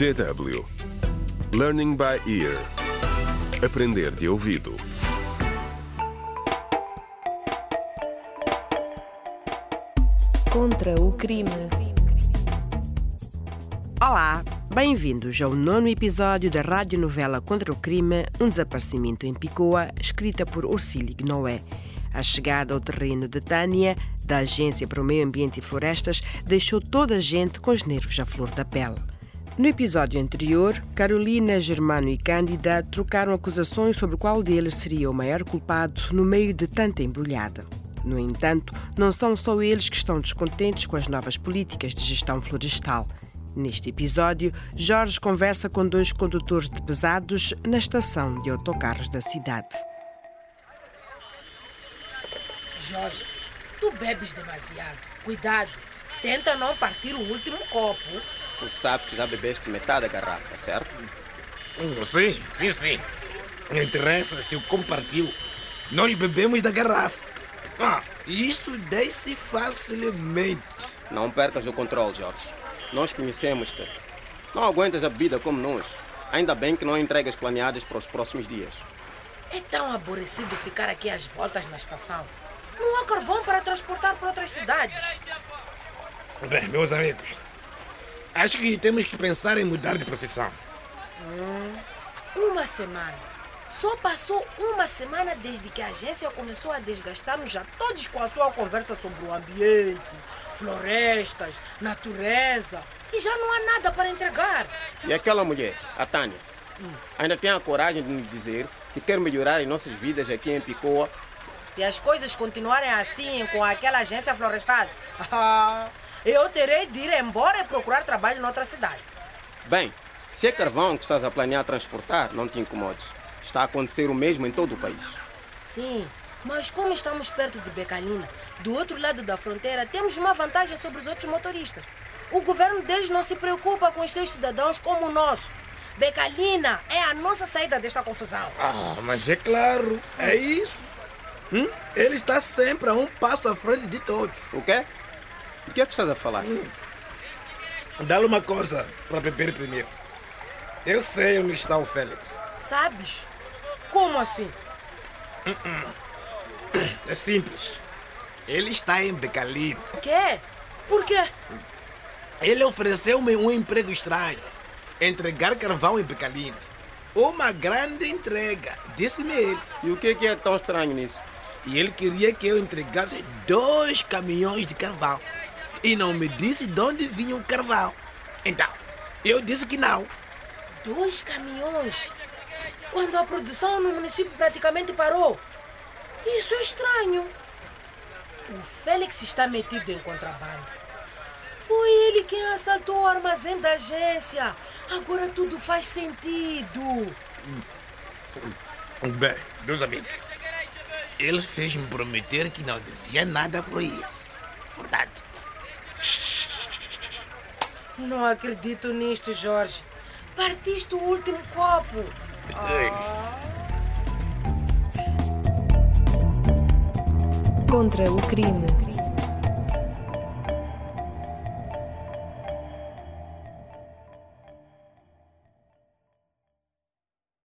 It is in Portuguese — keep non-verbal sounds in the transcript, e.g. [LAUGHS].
DW Learning by Ear Aprender de ouvido Contra o crime. Olá, bem-vindos ao nono episódio da radionovela Contra o Crime, um desaparecimento em Picoa, escrita por Ursílio Noé. A chegada ao terreno de Tânia, da Agência para o Meio Ambiente e Florestas, deixou toda a gente com os nervos à flor da pele. No episódio anterior, Carolina, Germano e Cândida trocaram acusações sobre qual deles seria o maior culpado no meio de tanta embrulhada. No entanto, não são só eles que estão descontentes com as novas políticas de gestão florestal. Neste episódio, Jorge conversa com dois condutores de pesados na estação de autocarros da cidade. Jorge, tu bebes demasiado. Cuidado, tenta não partir o último copo. Tu sabes que já bebeste metade da garrafa, certo? Hum, Sim, sim, sim. Não interessa se eu compartilho. Nós bebemos da garrafa. Ah, isso desce facilmente. Não percas o controle, Jorge. Nós conhecemos-te. Não aguentas a bebida como nós. Ainda bem que não há entregas planeadas para os próximos dias. É tão aborrecido ficar aqui às voltas na estação. Não há carvão para transportar para outras cidades. Bem, meus amigos, acho que temos que pensar em mudar de profissão. Uma semana. Só passou uma semana desde que a agência começou a desgastar-nos já todos com a sua conversa sobre o ambiente, florestas, natureza. E já não há nada para entregar. E aquela mulher, a Tânia, ainda tem a coragem de nos dizer que quer melhorar as nossas vidas aqui em Picoa. Se as coisas continuarem assim com aquela agência florestal, [LAUGHS] eu terei de ir embora e procurar trabalho noutra cidade. Bem, se é carvão que estás a planear transportar, não te incomodes. Está a acontecer o mesmo em todo o país. Sim, mas como estamos perto de Becalina, do outro lado da fronteira, temos uma vantagem sobre os outros motoristas. O governo deles não se preocupa com os seus cidadãos como o nosso. Becalina é a nossa saída desta confusão. Ah, mas é claro, é isso. Hum? Ele está sempre a um passo à frente de todos. O quê? Do que é que estás a falar? Dá-lhe uma coisa para beber primeiro. Eu sei onde está o Félix. Sabes? Como assim? É simples. Ele está em Becalina. Quê? Por quê? Ele ofereceu-me um emprego estranho. Entregar carvão em Becalina. Uma grande entrega, disse-me ele. E o que é que é tão estranho nisso? E ele queria que eu entregasse dois caminhões de carvão. E não me disse de onde vinha o carvão. Então, eu disse que não. Dois caminhões? Quando a produção no município praticamente parou. Isso é estranho. O Félix está metido em contrabando. Foi ele quem assaltou o armazém da agência. Agora tudo faz sentido. Bem, meus amigos, ele fez-me prometer que não dizia nada por isso. Portanto, Não acredito nisto, Jorge. Partiste o último copo. Contra o crime.